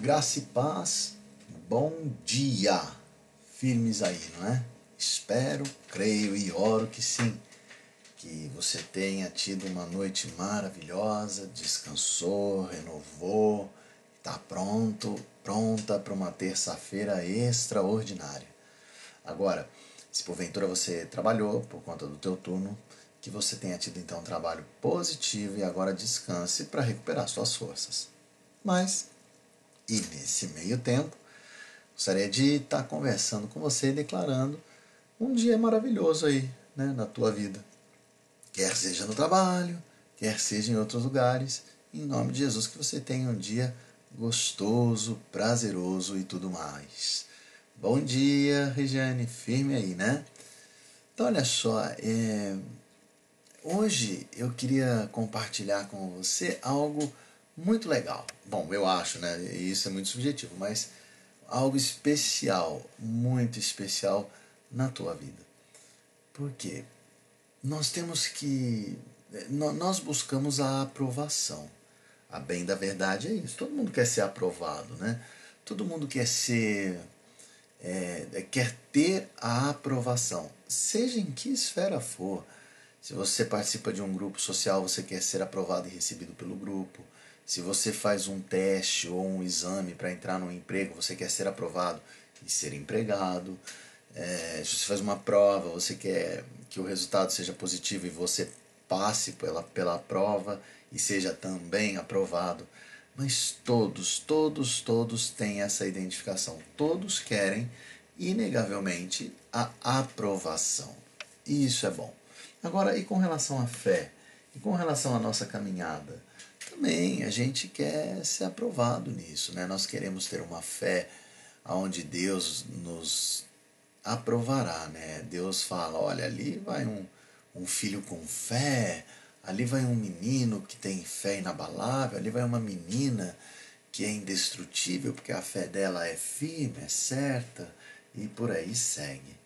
Graça e paz, bom dia. Firmes aí, não é? Espero, creio e oro que sim. Que você tenha tido uma noite maravilhosa, descansou, renovou, está pronto, pronta para uma terça-feira extraordinária. Agora, se porventura você trabalhou por conta do teu turno, que você tenha tido então um trabalho positivo e agora descanse para recuperar suas forças. Mas e nesse meio tempo, gostaria de estar conversando com você e declarando um dia maravilhoso aí né, na tua vida. Quer seja no trabalho, quer seja em outros lugares, em nome de Jesus, que você tenha um dia gostoso, prazeroso e tudo mais. Bom dia, Regiane, firme aí, né? Então, olha só, é... hoje eu queria compartilhar com você algo muito legal. Bom, eu acho, né? Isso é muito subjetivo, mas algo especial, muito especial na tua vida. Por quê? Nós temos que. Nós buscamos a aprovação. A bem da verdade é isso. Todo mundo quer ser aprovado, né? Todo mundo quer ser. É, quer ter a aprovação, seja em que esfera for. Se você participa de um grupo social, você quer ser aprovado e recebido pelo grupo. Se você faz um teste ou um exame para entrar no emprego, você quer ser aprovado e ser empregado. É, se você faz uma prova, você quer que o resultado seja positivo e você passe pela, pela prova e seja também aprovado. Mas todos, todos, todos têm essa identificação. Todos querem, inegavelmente, a aprovação. E isso é bom. Agora, e com relação à fé? E com relação à nossa caminhada? Também a gente quer ser aprovado nisso, né? Nós queremos ter uma fé onde Deus nos aprovará, né? Deus fala, olha, ali vai um, um filho com fé, ali vai um menino que tem fé inabalável, ali vai uma menina que é indestrutível porque a fé dela é firme, é certa e por aí segue.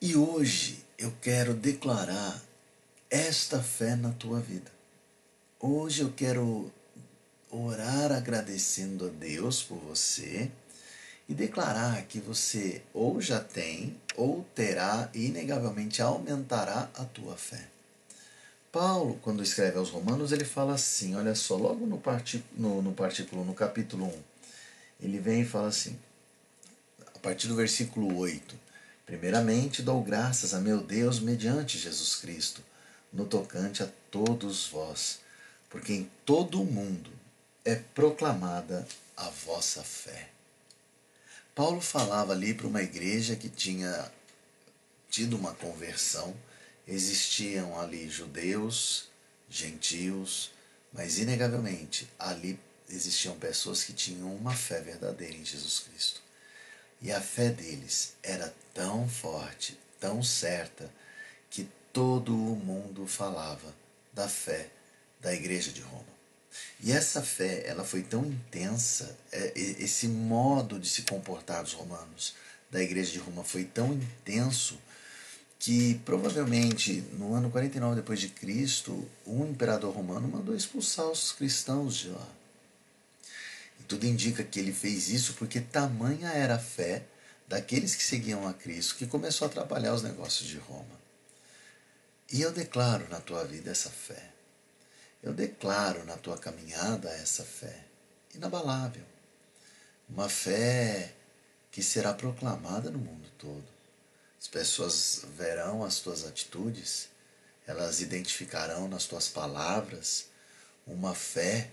E hoje eu quero declarar esta fé na tua vida. Hoje eu quero orar agradecendo a Deus por você e declarar que você ou já tem ou terá e inegavelmente aumentará a tua fé. Paulo, quando escreve aos Romanos, ele fala assim: olha só, logo no, no, no partículo, no capítulo 1, ele vem e fala assim, a partir do versículo 8: Primeiramente dou graças a meu Deus mediante Jesus Cristo, no tocante a todos vós porque em todo o mundo é proclamada a vossa fé. Paulo falava ali para uma igreja que tinha tido uma conversão, existiam ali judeus, gentios, mas inegavelmente ali existiam pessoas que tinham uma fé verdadeira em Jesus Cristo. E a fé deles era tão forte, tão certa, que todo o mundo falava da fé da igreja de Roma. E essa fé, ela foi tão intensa, é, esse modo de se comportar dos romanos, da igreja de Roma foi tão intenso que provavelmente no ano 49 depois de Cristo, um imperador romano mandou expulsar os cristãos de lá. E tudo indica que ele fez isso porque tamanha era a fé daqueles que seguiam a Cristo que começou a atrapalhar os negócios de Roma. E eu declaro na tua vida essa fé. Eu declaro na tua caminhada essa fé inabalável, uma fé que será proclamada no mundo todo. As pessoas verão as tuas atitudes, elas identificarão nas tuas palavras uma fé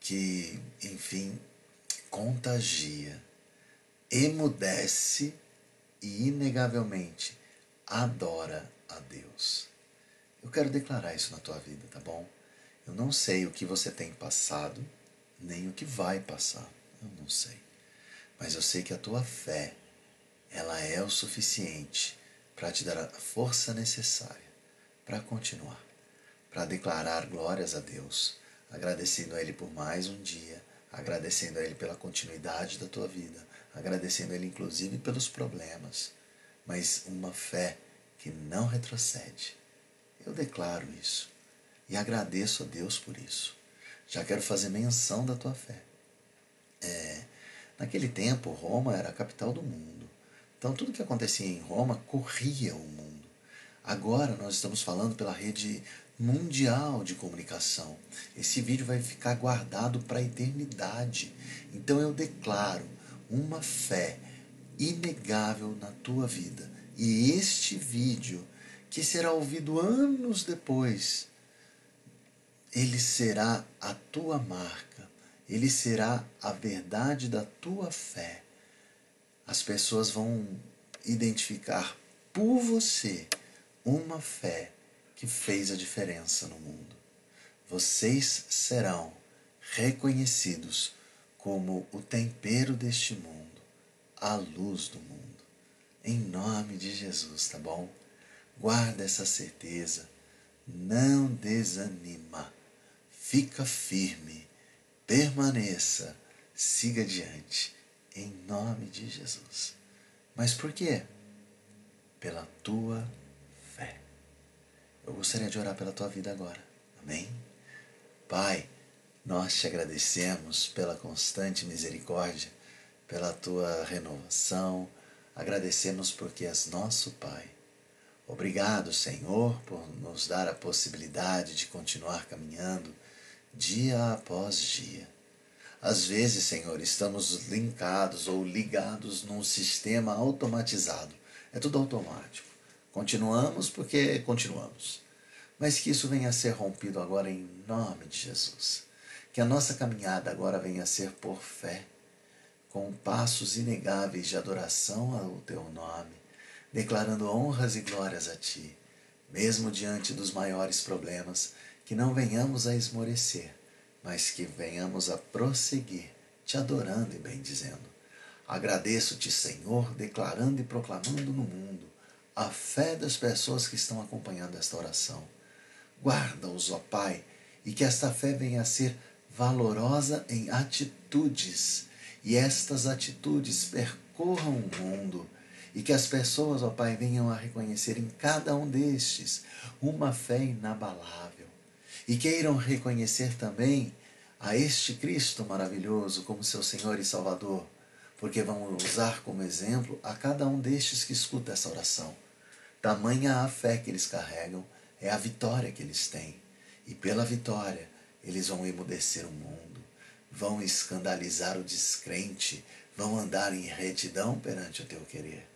que, enfim, contagia, emudece e, inegavelmente, adora a Deus. Eu quero declarar isso na tua vida, tá bom? Eu não sei o que você tem passado, nem o que vai passar. Eu não sei. Mas eu sei que a tua fé, ela é o suficiente para te dar a força necessária para continuar, para declarar glórias a Deus, agradecendo a Ele por mais um dia, agradecendo a Ele pela continuidade da tua vida, agradecendo a Ele inclusive pelos problemas, mas uma fé que não retrocede eu declaro isso e agradeço a Deus por isso. Já quero fazer menção da tua fé. É, naquele tempo, Roma era a capital do mundo. Então, tudo que acontecia em Roma corria o mundo. Agora, nós estamos falando pela rede mundial de comunicação. Esse vídeo vai ficar guardado para a eternidade. Então, eu declaro uma fé inegável na tua vida. E este vídeo, que será ouvido anos depois, ele será a tua marca, ele será a verdade da tua fé. As pessoas vão identificar por você uma fé que fez a diferença no mundo. Vocês serão reconhecidos como o tempero deste mundo, a luz do mundo. Em nome de Jesus, tá bom? Guarda essa certeza. Não desanima. Fica firme. Permaneça. Siga adiante. Em nome de Jesus. Mas por quê? Pela tua fé. Eu gostaria de orar pela tua vida agora. Amém? Pai, nós te agradecemos pela constante misericórdia, pela tua renovação Agradecemos porque és nosso Pai. Obrigado, Senhor, por nos dar a possibilidade de continuar caminhando dia após dia. Às vezes, Senhor, estamos linkados ou ligados num sistema automatizado. É tudo automático. Continuamos porque continuamos. Mas que isso venha a ser rompido agora em nome de Jesus. Que a nossa caminhada agora venha a ser por fé com passos inegáveis de adoração ao teu nome, declarando honras e glórias a ti, mesmo diante dos maiores problemas, que não venhamos a esmorecer, mas que venhamos a prosseguir, te adorando e bendizendo. Agradeço-te, Senhor, declarando e proclamando no mundo a fé das pessoas que estão acompanhando esta oração. Guarda-os, ó Pai, e que esta fé venha a ser valorosa em atitudes e estas atitudes percorram o mundo e que as pessoas, ó Pai, venham a reconhecer em cada um destes uma fé inabalável e queiram reconhecer também a este Cristo maravilhoso como seu Senhor e Salvador, porque vão usar como exemplo a cada um destes que escuta essa oração. Tamanha a fé que eles carregam é a vitória que eles têm, e pela vitória eles vão emudecer o mundo vão escandalizar o descrente, vão andar em retidão perante o teu querer.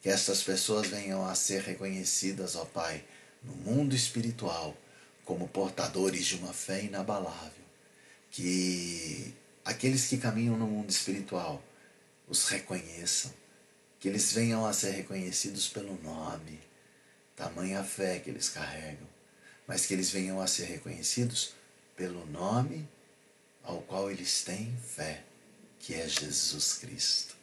Que estas pessoas venham a ser reconhecidas, ó Pai, no mundo espiritual, como portadores de uma fé inabalável. Que aqueles que caminham no mundo espiritual os reconheçam, que eles venham a ser reconhecidos pelo nome, tamanha fé que eles carregam, mas que eles venham a ser reconhecidos pelo nome ao qual eles têm fé, que é Jesus Cristo.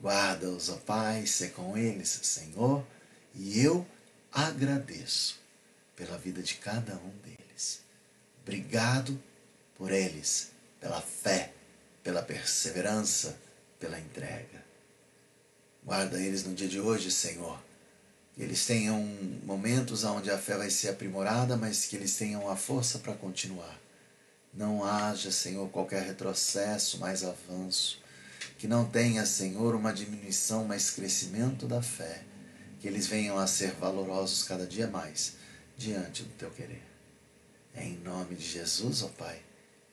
Guarda-os, ó Pai, se com eles, Senhor, e eu agradeço pela vida de cada um deles. Obrigado por eles, pela fé, pela perseverança, pela entrega. Guarda eles no dia de hoje, Senhor. Que eles tenham momentos onde a fé vai ser aprimorada, mas que eles tenham a força para continuar não haja, Senhor, qualquer retrocesso, mais avanço. Que não tenha, Senhor, uma diminuição, mas crescimento da fé. Que eles venham a ser valorosos cada dia mais diante do teu querer. É em nome de Jesus, ó Pai,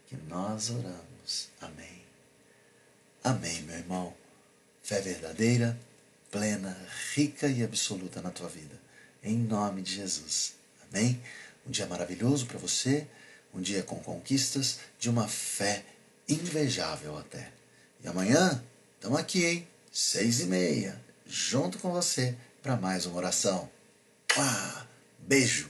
que nós oramos. Amém. Amém, meu irmão. Fé verdadeira, plena, rica e absoluta na tua vida. Em nome de Jesus. Amém. Um dia maravilhoso para você um dia com conquistas de uma fé invejável até. E amanhã, estamos aqui, hein? Seis e meia, junto com você, para mais uma oração. Ah, beijo!